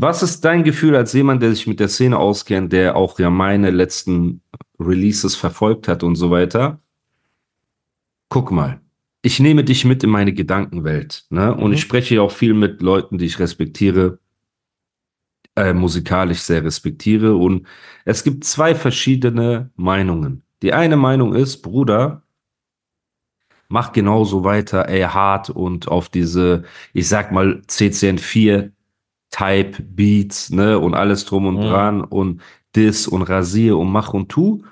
Was ist dein Gefühl als jemand, der sich mit der Szene auskennt, der auch ja meine letzten Releases verfolgt hat und so weiter? Guck mal, ich nehme dich mit in meine Gedankenwelt, ne? Und Mhm. ich spreche ja auch viel mit Leuten, die ich respektiere, äh, musikalisch sehr respektiere. Und es gibt zwei verschiedene Meinungen. Die eine Meinung ist, Bruder, mach genauso weiter, ey, hart und auf diese, ich sag mal, CCN4 Type Beats, ne, und alles drum und Mhm. dran und Diss und Rasier und Mach und Tu.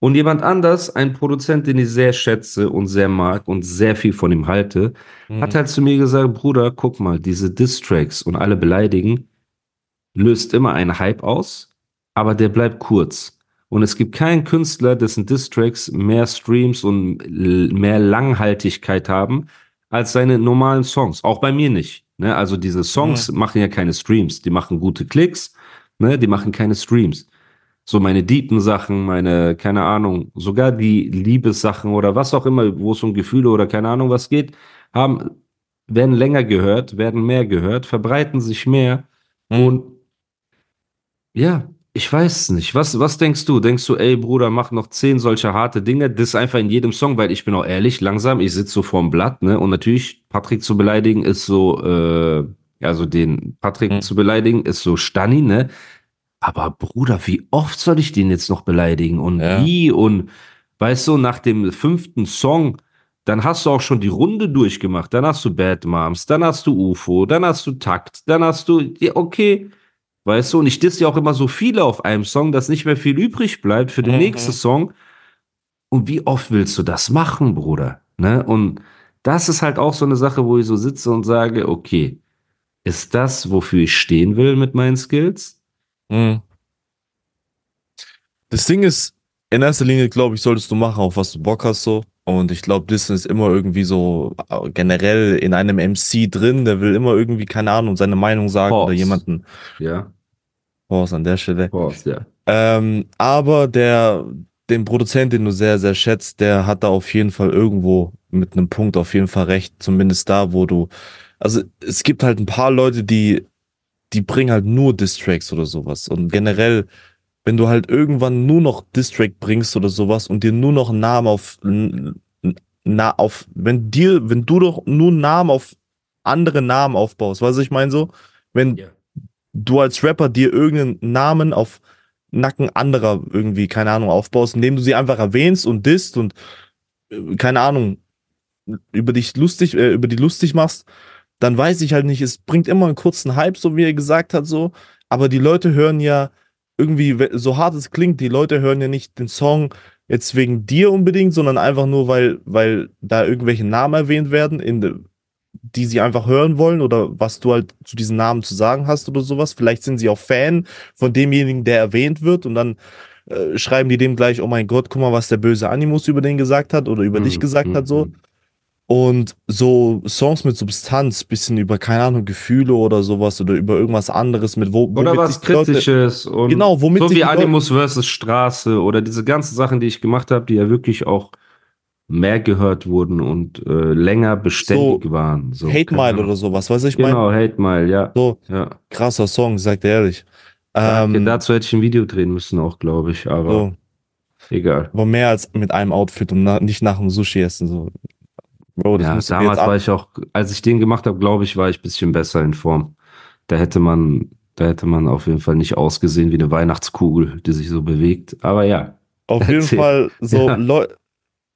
Und jemand anders, ein Produzent, den ich sehr schätze und sehr mag und sehr viel von ihm halte, Mhm. hat halt zu mir gesagt, Bruder, guck mal, diese Diss-Tracks und alle beleidigen, löst immer einen Hype aus, aber der bleibt kurz. Und es gibt keinen Künstler, dessen Diss-Tracks mehr Streams und mehr Langhaltigkeit haben als seine normalen Songs. Auch bei mir nicht. Ne? Also diese Songs machen ja keine Streams. Die machen gute Klicks, ne? die machen keine Streams. So meine deepen Sachen, meine, keine Ahnung, sogar die Liebessachen oder was auch immer, wo es um Gefühle oder keine Ahnung was geht, haben, werden länger gehört, werden mehr gehört, verbreiten sich mehr Mhm. und ja, ich weiß nicht. Was, was denkst du? Denkst du, ey Bruder, mach noch zehn solcher harte Dinge? Das ist einfach in jedem Song, weil ich bin auch ehrlich, langsam, ich sitze so vorm Blatt, ne? Und natürlich, Patrick zu beleidigen ist so, äh, also den Patrick Mhm. zu beleidigen ist so Stanni, ne? Aber Bruder, wie oft soll ich den jetzt noch beleidigen? Und Ja. wie? Und weißt du, nach dem fünften Song, dann hast du auch schon die Runde durchgemacht. Dann hast du Bad Moms, dann hast du UFO, dann hast du Takt, dann hast du, ja, okay. Weißt du, und ich diss ja auch immer so viele auf einem Song, dass nicht mehr viel übrig bleibt für den Mhm. nächsten Song. Und wie oft willst du das machen, Bruder? Ne? Und das ist halt auch so eine Sache, wo ich so sitze und sage, okay, ist das, wofür ich stehen will mit meinen Skills? Mhm. Das Ding ist, in erster Linie, glaube ich, solltest du machen, auf was du Bock hast, so. Und ich glaube, das ist immer irgendwie so äh, generell in einem MC drin, der will immer irgendwie, keine Ahnung, seine Meinung sagen Pause. oder jemanden. Ja, Pause an der Stelle. Pause, ja. Ähm, aber der, den Produzent, den du sehr, sehr schätzt, der hat da auf jeden Fall irgendwo mit einem Punkt auf jeden Fall recht, zumindest da, wo du, also es gibt halt ein paar Leute, die, die bringen halt nur Distracks oder sowas und generell, wenn du halt irgendwann nur noch Distrack bringst oder sowas und dir nur noch Namen auf, na, auf, wenn dir, wenn du doch nur Namen auf andere Namen aufbaust, weißt du, ich meine so, wenn, Ja. du als Rapper dir irgendeinen Namen auf Nacken anderer irgendwie, keine Ahnung, aufbaust, indem du sie einfach erwähnst und disst und äh, keine Ahnung, über dich lustig, äh, über die lustig machst, dann weiß ich halt nicht, es bringt immer einen kurzen Hype, so wie er gesagt hat, so, aber die Leute hören ja irgendwie, so hart es klingt, die Leute hören ja nicht den Song jetzt wegen dir unbedingt, sondern einfach nur, weil, weil da irgendwelche Namen erwähnt werden, in die sie einfach hören wollen oder was du halt zu diesen Namen zu sagen hast oder sowas. Vielleicht sind sie auch Fan von demjenigen, der erwähnt wird und dann äh, schreiben die dem gleich, oh mein Gott, guck mal, was der böse Animus über den gesagt hat oder über dich Mhm, gesagt mhm, hat, so. Und so Songs mit Substanz, bisschen über, keine Ahnung, Gefühle oder sowas oder über irgendwas anderes mit wo Oder was die Leute- Kritisches und Genau, womit so wie Animus versus Straße oder diese ganzen Sachen, die ich gemacht habe, die ja wirklich auch mehr gehört wurden und äh, länger beständig waren. So, Hate Mile oder sowas, weißt du, ich meine? Genau, Hate Mile, ja. So, ja. krasser Song, sagt ehrlich. Ähm, dazu hätte ich ein Video drehen müssen auch, glaube ich, aber so, egal. aber mehr als mit einem Outfit und na, nicht nach dem Sushi essen, so. Bro, das Ja, damals war ich auch, als ich den gemacht habe, glaube ich, war ich ein bisschen besser in Form. Da hätte man, da hätte man auf jeden Fall nicht ausgesehen wie eine Weihnachtskugel, die sich so bewegt. Aber ja, Auf jeden Erzähl. Fall so Ja. Leu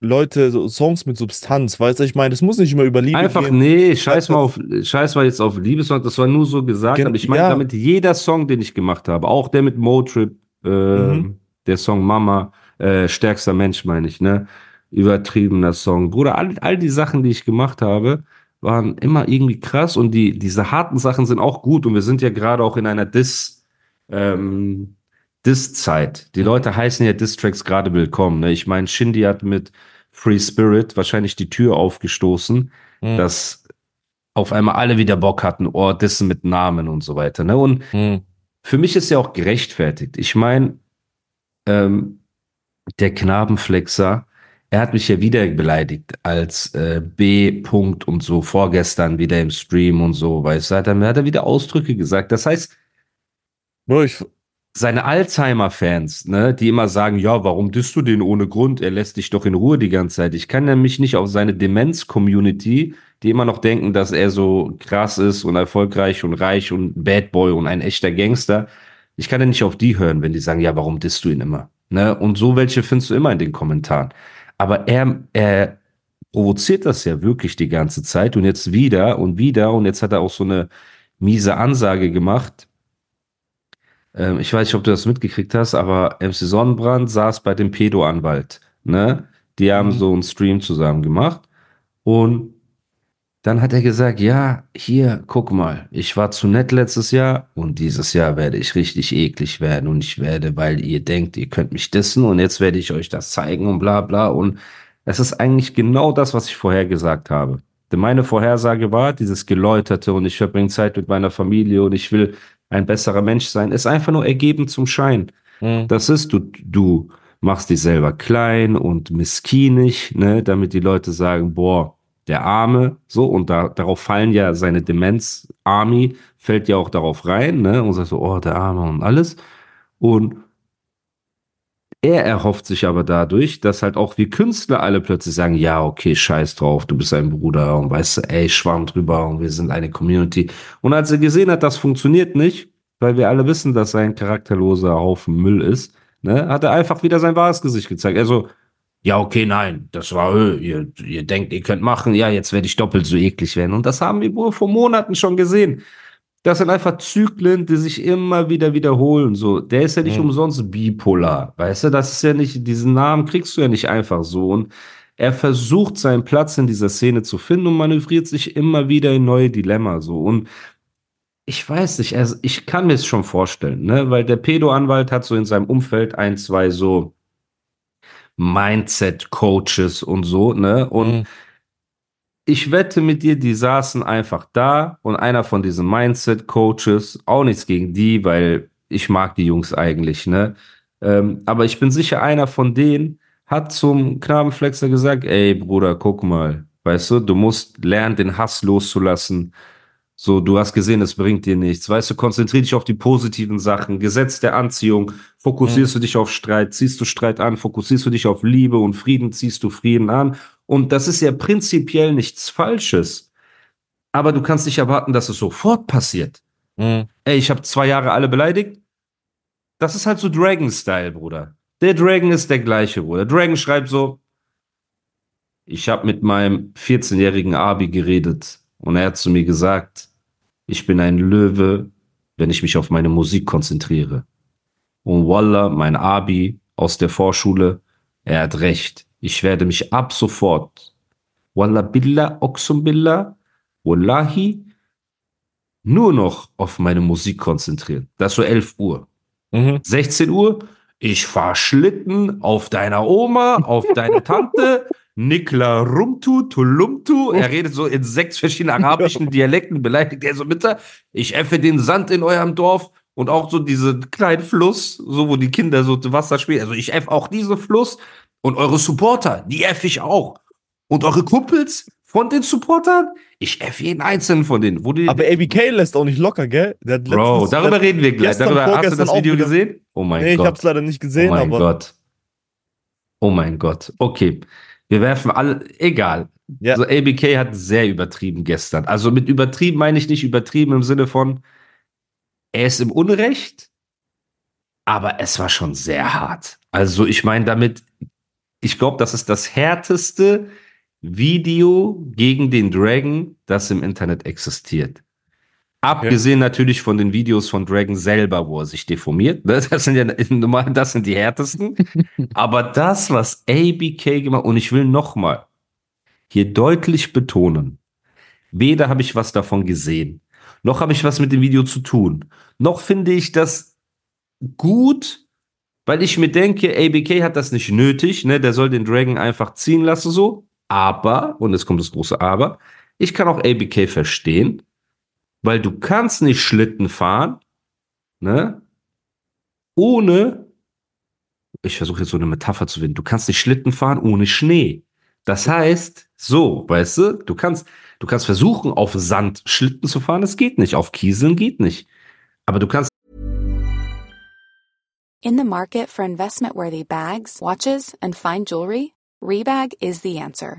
Leute, so Songs mit Substanz, weißt du, ich meine, das muss nicht immer über Liebe Einfach, gehen. nee, scheiß mal auf, scheiß mal jetzt auf Liebessong, das war nur so gesagt, Gen- aber ich meine ja. damit jeder Song, den ich gemacht habe, auch der mit Motrip, äh, Mhm. der Song Mama, äh, stärkster Mensch meine ich, ne, übertriebener Song, Bruder, all, all die Sachen, die ich gemacht habe, waren immer irgendwie krass und die, diese harten Sachen sind auch gut und wir sind ja gerade auch in einer Dis, ähm, Diss-Zeit. Die Leute heißen ja Diss-Tracks gerade willkommen. Ne? Ich meine, Shindy hat mit Free Spirit wahrscheinlich die Tür aufgestoßen, Mhm. dass auf einmal alle wieder Bock hatten, oh, Dissen mit Namen und so weiter. Ne? Und Mhm. für mich ist ja auch gerechtfertigt. Ich meine, ähm, der Knabenflexer, er hat mich ja wieder beleidigt als äh, B. -Punkt und so vorgestern wieder im Stream und so, weißt du, hat er, hat er wieder Ausdrücke gesagt. Das heißt, Bro, ich, seine Alzheimer-Fans, ne, die immer sagen, ja, warum disst du den ohne Grund? Er lässt dich doch in Ruhe die ganze Zeit. Ich kann nämlich nicht auf seine Demenz-Community, die immer noch denken, dass er so krass ist und erfolgreich und reich und Bad Boy und ein echter Gangster. Ich kann ja nicht auf die hören, wenn die sagen, ja, warum disst du ihn immer? Ne? Und so welche findest du immer in den Kommentaren. Aber er, er provoziert das ja wirklich die ganze Zeit und jetzt wieder und wieder und jetzt hat er auch so eine miese Ansage gemacht. Ähm, ich weiß nicht, ob du das mitgekriegt hast, aber MC Sonnenbrand saß bei dem Pedo-Anwalt. Ne? Die haben Mhm. so einen Stream zusammen gemacht und dann hat er gesagt, ja, hier, guck mal, ich war zu nett letztes Jahr und dieses Jahr werde ich richtig eklig werden und ich werde, weil ihr denkt, ihr könnt mich dissen und jetzt werde ich euch das zeigen und bla bla und es ist eigentlich genau das, was ich vorher gesagt habe. Denn meine Vorhersage war, dieses Geläuterte und ich verbringe Zeit mit meiner Familie und ich will ein besserer Mensch sein, ist einfach nur ergeben zum Schein. Mhm. Das ist, du, du machst dich selber klein und miskinig, ne, damit die Leute sagen, boah, der Arme, so, und da, darauf fallen ja seine Demenz-Army, fällt ja auch darauf rein, ne, und sagt so, oh, der Arme und alles. Und er erhofft sich aber dadurch, dass halt auch wir Künstler alle plötzlich sagen, ja, okay, scheiß drauf, du bist ein Bruder und weißt du, ey, schwamm drüber und wir sind eine Community. Und als er gesehen hat, das funktioniert nicht, weil wir alle wissen, dass er ein charakterloser Haufen Müll ist, ne, hat er einfach wieder sein wahres Gesicht gezeigt. Also, ja, okay, nein, das war, äh, ihr, ihr denkt, ihr könnt machen, ja, jetzt werde ich doppelt so eklig werden. Und das haben wir wohl vor Monaten schon gesehen. Das sind einfach Zyklen, die sich immer wieder wiederholen. So, der ist ja nicht Mhm. umsonst bipolar, weißt du? Das ist ja nicht, diesen Namen kriegst du ja nicht einfach so. Und er versucht seinen Platz in dieser Szene zu finden und manövriert sich immer wieder in neue Dilemma so. Und ich weiß nicht, also ich kann mir es schon vorstellen, ne? Weil der Pedo-Anwalt hat so in seinem Umfeld ein, zwei so Mindset-Coaches und so, ne? Und Mhm. ich wette mit dir, die saßen einfach da und einer von diesen Mindset-Coaches, auch nichts gegen die, weil ich mag die Jungs eigentlich, ne? Ähm, aber ich bin sicher, einer von denen hat zum Knabenflexer gesagt, ey Bruder, guck mal, weißt du, du musst lernen, den Hass loszulassen. So, du hast gesehen, es bringt dir nichts. Weißt du, konzentrier dich auf die positiven Sachen. Gesetz der Anziehung. Fokussierst du dich auf Streit, ziehst du Streit an. Fokussierst du dich auf Liebe und Frieden, ziehst du Frieden an. Und das ist ja prinzipiell nichts Falsches. Aber du kannst nicht erwarten, dass es sofort passiert. Mhm. Ey, ich habe zwei Jahre alle beleidigt. Das ist halt so Dragon-Style, Bruder. Der Dragon ist der gleiche, Bruder. Dragon schreibt so, ich habe mit meinem 14-jährigen Abi geredet und er hat zu mir gesagt, ich bin ein Löwe, wenn ich mich auf meine Musik konzentriere. Und Wallah, mein Abi aus der Vorschule, er hat recht. Ich werde mich ab sofort, Wallah Billah, Oxum Billah, Wallahi, nur noch auf meine Musik konzentrieren. Das ist so 11 Uhr. Mhm. 16 Uhr, ich fahr Schlitten auf deiner Oma, auf deine Tante, Nikla Rumtu, Tulumtu. Er redet so in sechs verschiedenen arabischen Dialekten, beleidigt er so mit, ich effe den Sand in eurem Dorf und auch so diesen kleinen Fluss, so wo die Kinder so Wasser spielen. Also ich eff auch diesen Fluss und eure Supporter, die eff ich auch. Und eure Kumpels von den Supportern, ich eff jeden einzelnen von denen. Wo die, Aber ABK lässt auch nicht locker, gell? Bro, darüber reden wir gleich. Darüber, hast du das Video gesehen? Oh mein Nee, ich Gott. hab's leider nicht gesehen, oh mein aber. Gott. Oh mein Gott. Okay. Wir werfen alle, egal. Ja. Also ABK hat sehr übertrieben gestern. Also mit übertrieben meine ich nicht übertrieben im Sinne von, er ist im Unrecht, aber es war schon sehr hart. Also ich meine damit, ich glaube, das ist das härteste Video gegen den Dragon, das im Internet existiert. Abgesehen natürlich von den Videos von Dragon selber, wo er sich deformiert. ne? Das sind ja normal, das sind die härtesten. Aber das, was ABK gemacht, und ich will nochmal hier deutlich betonen, Weder habe ich was davon gesehen, noch habe ich was mit dem Video zu tun, noch finde ich das gut, weil ich mir denke, ABK hat das nicht nötig, ne? Der soll den Dragon einfach ziehen lassen, so. Aber, und jetzt kommt das große Aber, ich kann auch ABK verstehen, weil du kannst nicht Schlitten fahren, ne? Ohne, ich versuche jetzt so eine Metapher zu finden, du kannst nicht Schlitten fahren ohne Schnee. Das heißt, so, weißt du, du kannst, du kannst versuchen, auf Sand Schlitten zu fahren, das geht nicht, auf Kieseln geht nicht. Aber du kannst In the market for investment worthy bags, watches, and fine jewelry, Rebag is the answer.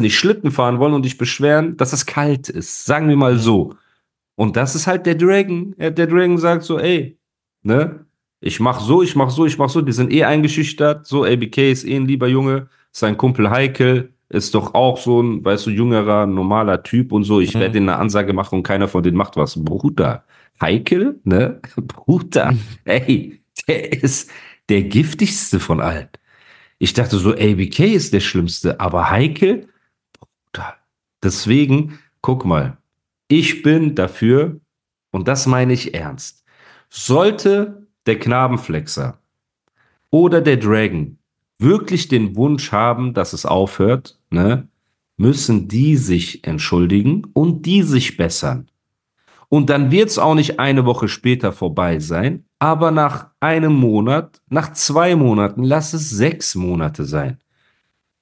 nicht Schlitten fahren wollen und dich beschweren, dass es kalt ist. Sagen wir mal so. Und das ist halt der Dragon. Der Dragon sagt so, ey, ne? Ich mach so, ich mach so, ich mach so. Die sind eh eingeschüchtert. So, ABK ist eh ein lieber Junge. Sein Kumpel Heikel ist doch auch so ein, weißt du, jüngerer, normaler Typ und so. Ich Mhm. werde eine Ansage machen und keiner von denen macht was. Bruder. Heikel, ne? Bruder. Ey, der ist der giftigste von allen. Ich dachte so, ABK ist der Schlimmste, aber Heikel. Deswegen, guck mal, ich bin dafür, und das meine ich ernst, sollte der Knabenflexer oder der Dragon wirklich den Wunsch haben, dass es aufhört, ne, müssen die sich entschuldigen und die sich bessern. Und dann wird es auch nicht eine Woche später vorbei sein, aber nach einem Monat, nach zwei Monaten, lass es sechs Monate sein,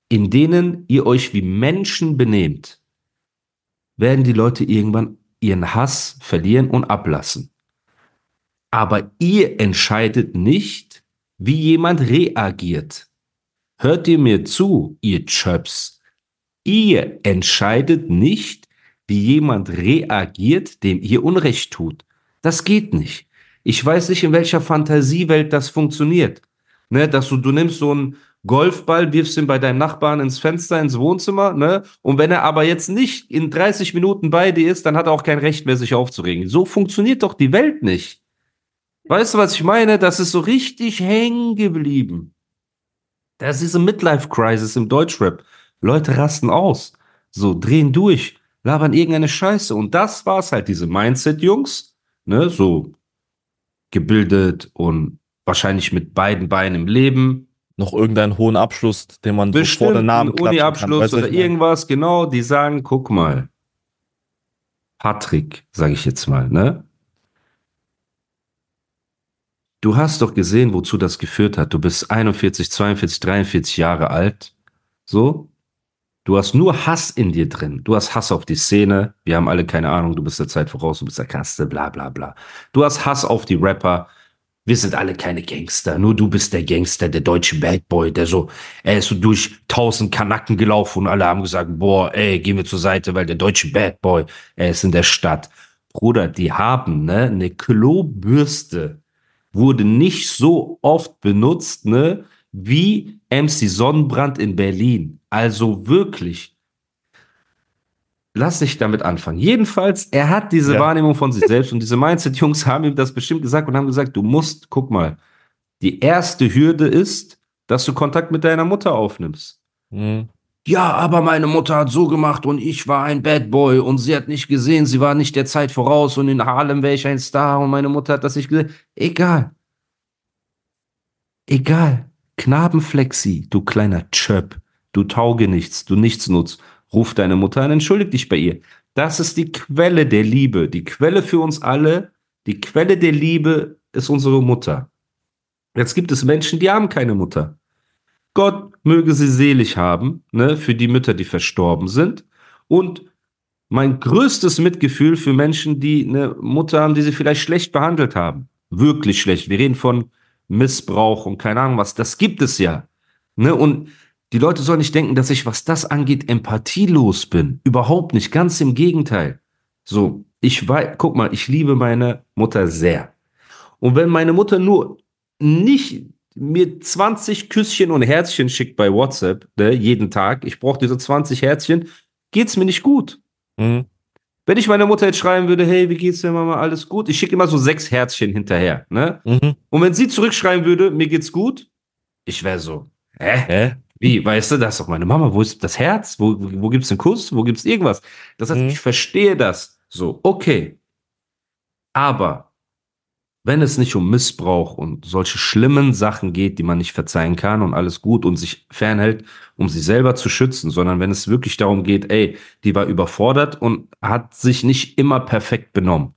in denen ihr euch wie Menschen benehmt, werden die Leute irgendwann ihren Hass verlieren und ablassen. Aber ihr entscheidet nicht, wie jemand reagiert. Hört ihr mir zu, ihr Chöps? Ihr entscheidet nicht, wie jemand reagiert, dem ihr Unrecht tut. Das geht nicht. Ich weiß nicht, in welcher Fantasiewelt das funktioniert. Ne, dass du, du nimmst so einen Golfball, wirfst ihn bei deinem Nachbarn ins Fenster, ins Wohnzimmer, ne? Und wenn er aber jetzt nicht in 30 Minuten bei dir ist, dann hat er auch kein Recht mehr, sich aufzuregen. So funktioniert doch die Welt nicht. Weißt du, was ich meine? Das ist so richtig hängen geblieben. Das ist diese Midlife-Crisis im Deutschrap. Leute rasten aus. So, drehen durch, labern irgendeine Scheiße. Und das war's halt, diese Mindset-Jungs, ne? So gebildet und wahrscheinlich mit beiden Beinen im Leben. Noch irgendeinen hohen Abschluss, den man so vor Bestimmt den einen Namen kann. Uni-Abschluss oder irgendwas, genau, die sagen, guck mal, Patrick, sage ich jetzt mal, ne? Du hast doch gesehen, wozu das geführt hat. Du bist 41, 42, 43 Jahre alt. So. Du hast nur Hass in dir drin. Du hast Hass auf die Szene. Wir haben alle keine Ahnung. Du bist der Zeit voraus. Du bist der Krasse. Bla, bla, bla. Du hast Hass auf die Rapper. Wir sind alle keine Gangster. Nur du bist der Gangster, der deutsche Bad Boy, der so, er ist so durch tausend Kanacken gelaufen und alle haben gesagt, boah, ey, gehen wir zur Seite, weil der deutsche Bad Boy, er ist in der Stadt. Bruder, die haben, ne, eine Klobürste wurde nicht so oft benutzt, ne, wie MC Sonnenbrand in Berlin. Also wirklich. Lass dich damit anfangen. Jedenfalls, er hat diese Ja. Wahrnehmung von sich selbst und diese Mindset-Jungs haben ihm das bestimmt gesagt und haben gesagt, du musst, guck mal, die erste Hürde ist, dass du Kontakt mit deiner Mutter aufnimmst. Mhm. Ja, aber meine Mutter hat so gemacht und ich war ein Bad Boy und sie hat nicht gesehen, sie war nicht der Zeit voraus und in Harlem wäre ich ein Star und meine Mutter hat das nicht gesehen. Egal. Egal. Knabenflexi, du kleiner Chöp, du tauge nichts, du nichts nutzt. Ruf deine Mutter an, entschuldig dich bei ihr. Das ist die Quelle der Liebe. Die Quelle für uns alle, die Quelle der Liebe ist unsere Mutter. Jetzt gibt es Menschen, die haben keine Mutter. Gott möge sie selig haben, ne, für die Mütter, die verstorben sind. Und mein größtes Mitgefühl für Menschen, die eine Mutter haben, die sie vielleicht schlecht behandelt haben. Wirklich schlecht. Wir reden von Missbrauch und keine Ahnung was. Das gibt es ja. Ne? Und die Leute sollen nicht denken, dass ich, was das angeht, empathielos bin. Überhaupt nicht. Ganz im Gegenteil. So, ich weiß, guck mal, ich liebe meine Mutter sehr. Und wenn meine Mutter nur nicht mir 20 Küsschen und Herzchen schickt bei WhatsApp, ne, jeden Tag, ich brauche diese 20 Herzchen, geht's mir nicht gut. Mhm. Wenn ich meiner Mutter jetzt schreiben würde, hey, wie geht's dir, Mama, alles gut? Ich schicke immer so sechs Herzchen hinterher, ne? Mhm. Und wenn sie zurückschreiben würde, mir geht's gut, ich wäre so, hä? Hä? Wie, weißt du, das ist doch meine Mama, wo ist das Herz? Wo, wo gibt's den Kuss? Wo gibt's irgendwas? Das heißt, Mhm. ich verstehe das so, okay. Aber wenn es nicht um Missbrauch und solche schlimmen Sachen geht, die man nicht verzeihen kann und alles gut und sich fernhält, um sich selber zu schützen, sondern wenn es wirklich darum geht, ey, die war überfordert und hat sich nicht immer perfekt benommen.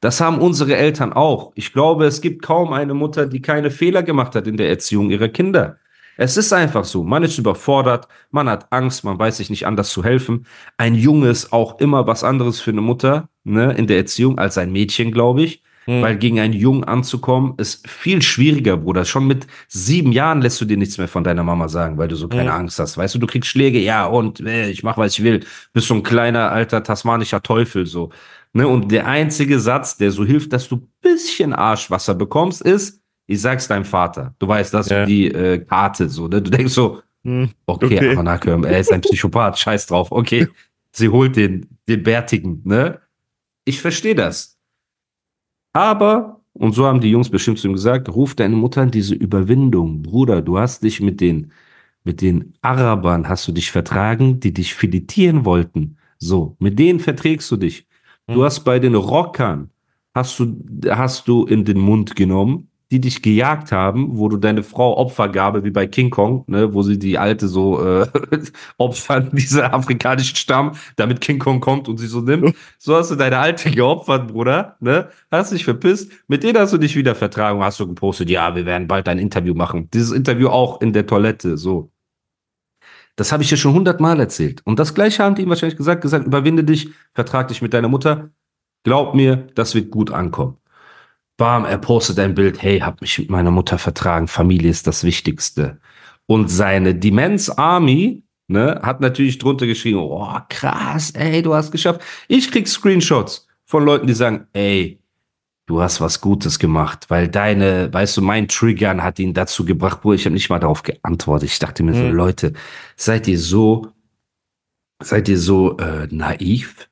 Das haben unsere Eltern auch. Ich glaube, es gibt kaum eine Mutter, die keine Fehler gemacht hat in der Erziehung ihrer Kinder. Es ist einfach so. Man ist überfordert, man hat Angst, man weiß sich nicht anders zu helfen. Ein Junge ist auch immer was anderes für eine Mutter ne, in der Erziehung als ein Mädchen, glaube ich. Mhm. Weil gegen einen Jungen anzukommen, ist viel schwieriger, Bruder. Schon mit sieben Jahren lässt du dir nichts mehr von deiner Mama sagen, weil du so keine Mhm. Angst hast. Weißt du, du kriegst Schläge, ja, und äh, ich mach, was ich will. Bist so ein kleiner, alter, tasmanischer Teufel, so. Ne? Und der einzige Satz, der so hilft, dass du ein bisschen Arschwasser bekommst, ist, ich sag's deinem Vater. Du weißt, das ist Ja. die äh, Karte, so. Ne? Du denkst so, Mhm. Okay, Okay. Anakim, er ist ein Psychopath, scheiß drauf. Okay, sie holt den, den Bärtigen, ne? Ich verstehe das. Aber, und so haben die Jungs bestimmt zu ihm gesagt, ruf deine Mutter an diese Überwindung. Bruder, du hast dich mit den, mit den Arabern, hast du dich vertragen, die dich filetieren wollten. So, mit denen verträgst du dich. Du Mhm. hast bei den Rockern, hast du, hast du in den Mund genommen, die dich gejagt haben, wo du deine Frau Opfergabe, wie bei King Kong, ne, wo sie die alte so äh, opfern, dieser afrikanischen Stamm, damit King Kong kommt und sie so nimmt. So hast du deine alte geopfert, Bruder, ne? Hast dich verpisst. Mit denen hast du dich wieder vertragen, hast du gepostet, ja, wir werden bald ein Interview machen. Dieses Interview auch in der Toilette, so. Das habe ich dir schon hundertmal erzählt. Und das gleiche haben die ihm wahrscheinlich gesagt, gesagt, überwinde dich, vertrag dich mit deiner Mutter. Glaub mir, das wird gut ankommen. Bam, er postet ein Bild, hey, hab mich mit meiner Mutter vertragen, Familie ist das Wichtigste. Und seine Demenz Army, ne, hat natürlich drunter geschrieben, oh, krass, ey, du hast geschafft. Ich krieg Screenshots von Leuten, die sagen, ey, du hast was Gutes gemacht, weil deine, weißt du, mein Triggern hat ihn dazu gebracht, wo ich habe nicht mal darauf geantwortet. Ich dachte mir so, Mhm. Leute, seid ihr so, seid ihr so äh, naiv?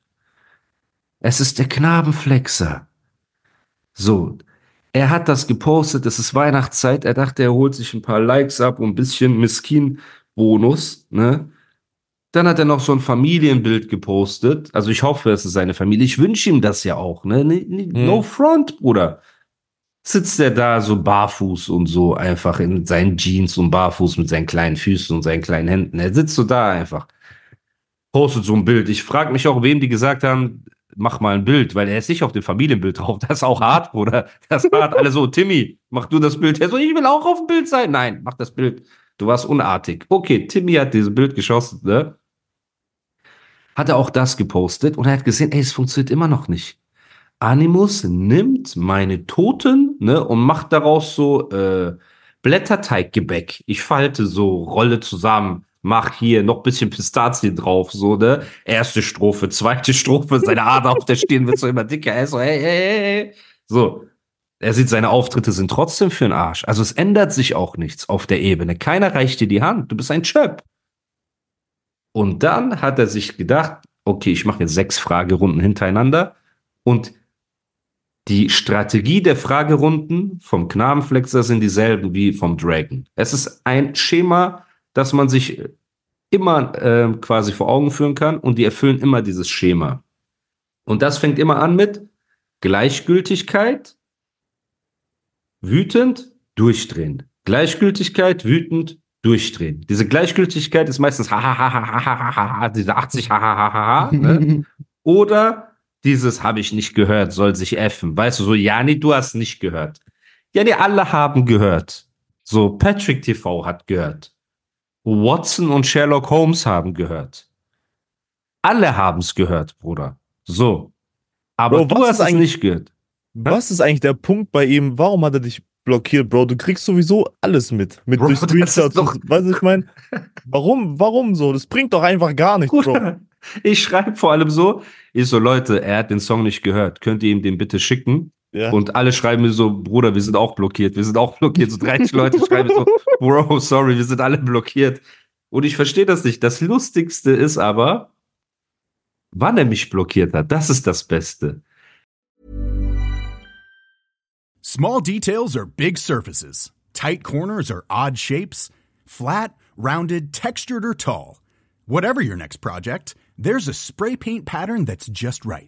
Es ist der Knabenflexer. So, er hat das gepostet, es ist Weihnachtszeit, er dachte, er holt sich ein paar Likes ab und ein bisschen Miskin-Bonus, ne? Dann hat er noch so ein Familienbild gepostet. Also ich hoffe, es ist seine Familie. Ich wünsche ihm das ja auch, ne? Ne- No Hm. front, Bruder. Sitzt er da so barfuß und so einfach in seinen Jeans und barfuß mit seinen kleinen Füßen und seinen kleinen Händen. Er sitzt so da einfach. Postet so ein Bild. Ich frage mich auch, wem die gesagt haben, mach mal ein Bild, weil er ist nicht auf dem Familienbild drauf. Das ist auch hart, Bruder. Das ist hart. Alle so, Timmy, mach du das Bild. Er so, ich will auch auf dem Bild sein. Nein, mach das Bild. Du warst unartig. Okay, Timmy hat dieses Bild geschossen, ne? Hat er auch das gepostet und er hat gesehen, ey, es funktioniert immer noch nicht. Animus nimmt meine Toten, ne, und macht daraus so äh, Blätterteiggebäck. Ich falte so, rolle zusammen, mach hier noch bisschen Pistazien drauf, so, ne? Erste Strophe, zweite Strophe, seine Ader auf der Stirn wird so immer dicker. Er so, hey, hey, hey. So. Er sieht, seine Auftritte sind trotzdem für den Arsch. Also es ändert sich auch nichts auf der Ebene. Keiner reicht dir die Hand. Du bist ein Chöp. Und dann hat er sich gedacht, okay, ich mache jetzt sechs Fragerunden hintereinander und die Strategie der Fragerunden vom Knabenflexer sind dieselben wie vom Dragon. Es ist ein Schema, dass man sich immer äh, quasi vor Augen führen kann und die erfüllen immer dieses Schema. Und das fängt immer an mit Gleichgültigkeit, wütend, durchdrehen. Gleichgültigkeit, wütend, durchdrehen. Diese Gleichgültigkeit ist meistens ha ha ha ha ha diese 80 ha ha ha ha ha. Oder dieses habe ich nicht gehört, soll sich effen. Weißt du, so Jani, du hast nicht gehört. Jani, alle haben gehört. So Patrick TV hat gehört. Watson und Sherlock Holmes haben gehört. Alle haben es gehört, Bruder. So. Aber Bro, du hast es nicht gehört. Was ist eigentlich der Punkt bei ihm? Warum hat er dich blockiert, Bro? Du kriegst sowieso alles mit. Mit Bro, durch Screenshots. doch- Weißt du, ich meine, warum, warum so? Das bringt doch einfach gar nichts, Bro. Ich schreibe vor allem so, ich so, Leute, er hat den Song nicht gehört. Könnt ihr ihm den bitte schicken? Ja. Und alle schreiben mir so, Bruder, wir sind auch blockiert, wir sind auch blockiert. So 30 Leute schreiben so, Bro, sorry, wir sind alle blockiert. Und ich verstehe das nicht. Das Lustigste ist aber, wann er mich blockiert hat. Das ist das Beste. Small details are big surfaces. Tight corners are odd shapes. Flat, rounded, textured, or tall. Whatever your next project, there's a spray paint pattern that's just right.